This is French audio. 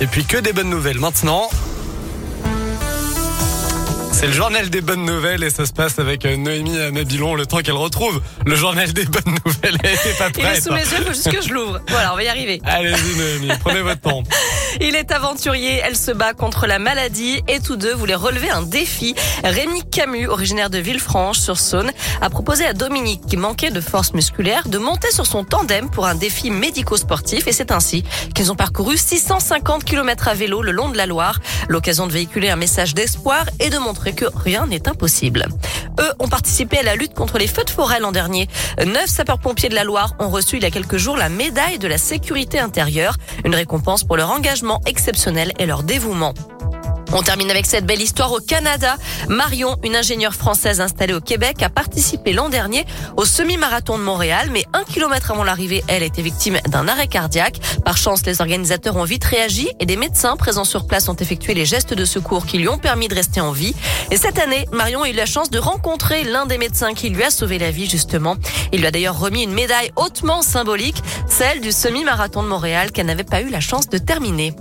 Et puis que des bonnes nouvelles maintenant. C'est le journal des bonnes nouvelles et ça se passe avec euh, Noémie Nabilon le temps qu'elle retrouve le journal des bonnes nouvelles. Elle était pas Il est prête. sous mes yeux, il faut juste que je l'ouvre. Voilà, on va y arriver. Allez-y Noémie, prenez votre temps. Il est aventurier, elle se bat contre la maladie et tous deux voulaient relever un défi. Rémi Camus, originaire de Villefranche-sur-Saône, a proposé à Dominique, qui manquait de force musculaire, de monter sur son tandem pour un défi médico-sportif et c'est ainsi qu'ils ont parcouru 650 km à vélo le long de la Loire. L'occasion de véhiculer un message d'espoir et de montrer que rien n'est impossible. Eux ont participé à la lutte contre les feux de forêt l'an dernier. Neuf sapeurs-pompiers de la Loire ont reçu il y a quelques jours la médaille de la sécurité intérieure, une récompense pour leur engagement exceptionnel et leur dévouement. On termine avec cette belle histoire au Canada. Marion, une ingénieure française installée au Québec, a participé l'an dernier au semi-marathon de Montréal, mais un kilomètre avant l'arrivée, elle était victime d'un arrêt cardiaque. Par chance, les organisateurs ont vite réagi et des médecins présents sur place ont effectué les gestes de secours qui lui ont permis de rester en vie. Et cette année, Marion a eu la chance de rencontrer l'un des médecins qui lui a sauvé la vie, justement. Il lui a d'ailleurs remis une médaille hautement symbolique, celle du semi-marathon de Montréal qu'elle n'avait pas eu la chance de terminer.